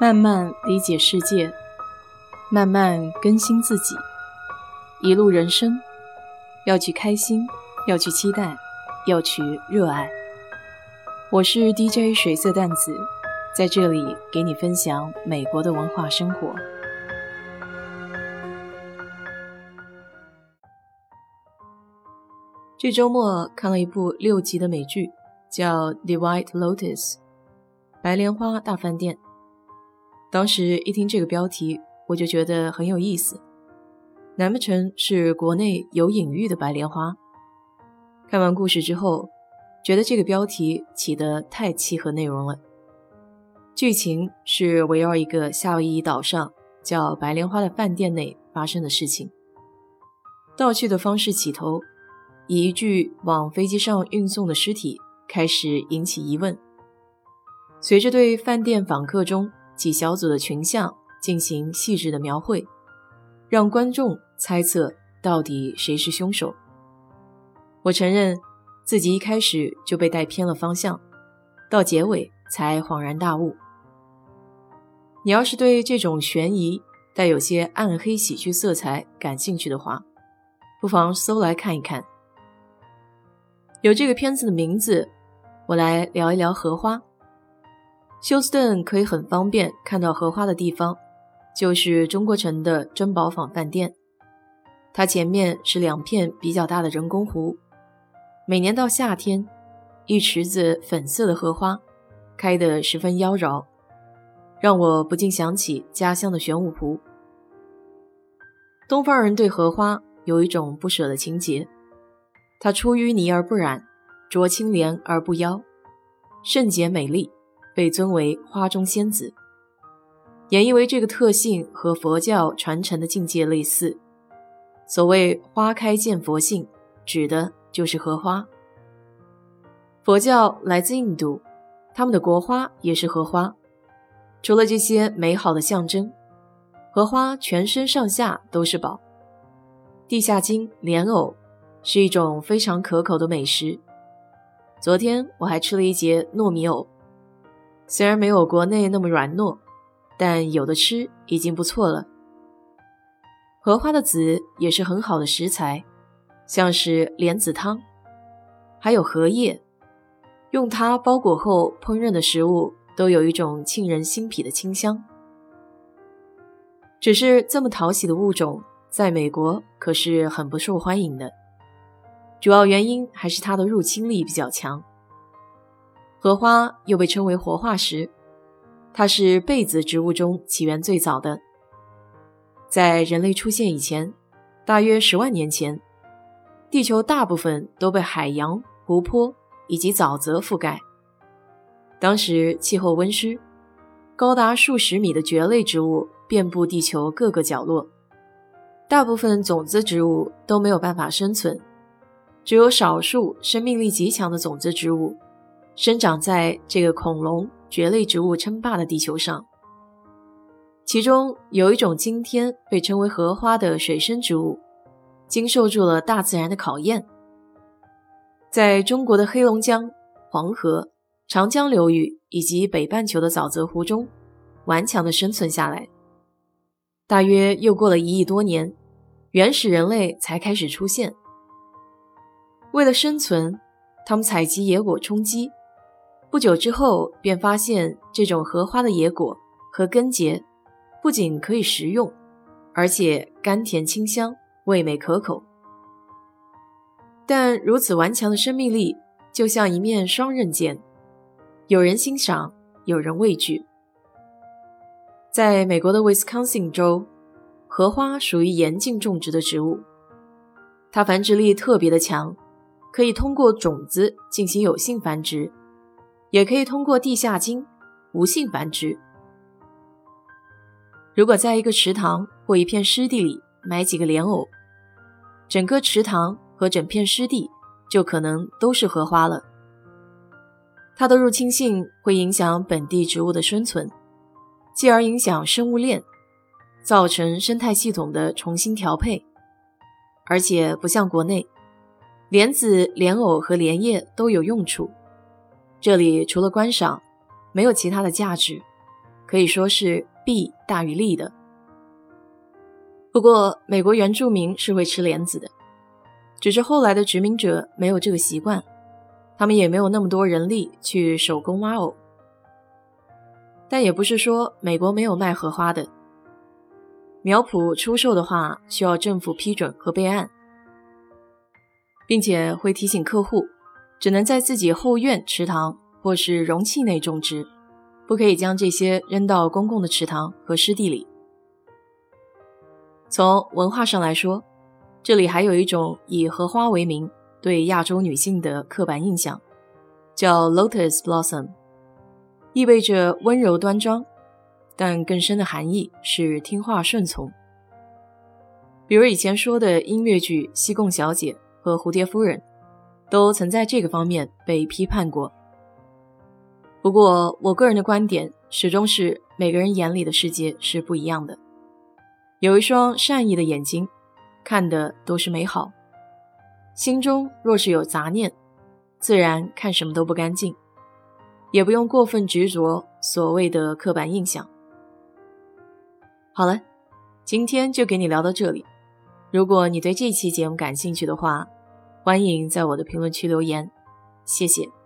慢慢理解世界，慢慢更新自己。一路人生，要去开心，要去期待，要去热爱。我是 DJ 水色淡子，在这里给你分享美国的文化生活。这周末看了一部六集的美剧，叫《The White Lotus》，白莲花大饭店。当时一听这个标题，我就觉得很有意思。难不成是国内有隐喻的白莲花？看完故事之后，觉得这个标题起得太契合内容了。剧情是围绕一个夏威夷岛上叫白莲花的饭店内发生的事情。盗趣的方式起头，以一具往飞机上运送的尸体开始引起疑问，随着对饭店访客中。几小组的群像进行细致的描绘，让观众猜测到底谁是凶手。我承认自己一开始就被带偏了方向，到结尾才恍然大悟。你要是对这种悬疑带有些暗黑喜剧色彩感兴趣的话，不妨搜来看一看。有这个片子的名字，我来聊一聊荷花。休斯顿可以很方便看到荷花的地方，就是中国城的珍宝坊饭店。它前面是两片比较大的人工湖，每年到夏天，一池子粉色的荷花开得十分妖娆，让我不禁想起家乡的玄武湖。东方人对荷花有一种不舍的情结，它出淤泥而不染，濯清涟而不妖，圣洁美丽。被尊为花中仙子，也因为这个特性和佛教传承的境界类似。所谓“花开见佛性”，指的就是荷花。佛教来自印度，他们的国花也是荷花。除了这些美好的象征，荷花全身上下都是宝。地下茎莲藕是一种非常可口的美食。昨天我还吃了一节糯米藕。虽然没有国内那么软糯，但有的吃已经不错了。荷花的籽也是很好的食材，像是莲子汤，还有荷叶，用它包裹后烹饪的食物都有一种沁人心脾的清香。只是这么讨喜的物种，在美国可是很不受欢迎的，主要原因还是它的入侵力比较强。荷花又被称为活化石，它是被子植物中起源最早的。在人类出现以前，大约十万年前，地球大部分都被海洋、湖泊以及沼泽覆盖。当时气候温湿，高达数十米的蕨类植物遍布地球各个角落，大部分种子植物都没有办法生存，只有少数生命力极强的种子植物。生长在这个恐龙、蕨类植物称霸的地球上，其中有一种今天被称为荷花的水生植物，经受住了大自然的考验，在中国的黑龙江、黄河、长江流域以及北半球的沼泽湖中顽强地生存下来。大约又过了一亿多年，原始人类才开始出现。为了生存，他们采集野果充饥。不久之后，便发现这种荷花的野果和根节不仅可以食用，而且甘甜清香，味美可口。但如此顽强的生命力，就像一面双刃剑，有人欣赏，有人畏惧。在美国的 Wisconsin 州，荷花属于严禁种植的植物，它繁殖力特别的强，可以通过种子进行有性繁殖。也可以通过地下茎无性繁殖。如果在一个池塘或一片湿地里埋几个莲藕，整个池塘和整片湿地就可能都是荷花了。它的入侵性会影响本地植物的生存，继而影响生物链，造成生态系统的重新调配。而且不像国内，莲子、莲藕和莲叶都有用处。这里除了观赏，没有其他的价值，可以说是弊大于利的。不过，美国原住民是会吃莲子的，只是后来的殖民者没有这个习惯，他们也没有那么多人力去手工挖藕。但也不是说美国没有卖荷花的，苗圃出售的话需要政府批准和备案，并且会提醒客户，只能在自己后院池塘或是容器内种植，不可以将这些扔到公共的池塘和湿地里。从文化上来说，这里还有一种以荷花为名对亚洲女性的刻板印象，叫 Lotus Blossom，意味着温柔端庄，但更深的含义是听话顺从。比如以前说的音乐剧《西贡小姐》和《蝴蝶夫人》，都曾在这个方面被批判过。不过，我个人的观点始终是每个人眼里的世界是不一样的。有一双善意的眼睛，看的都是美好；心中若是有杂念，自然看什么都不干净。也不用过分执着所谓的刻板印象。好了，今天就给你聊到这里。如果你对这期节目感兴趣的话，欢迎在我的评论区留言，谢谢。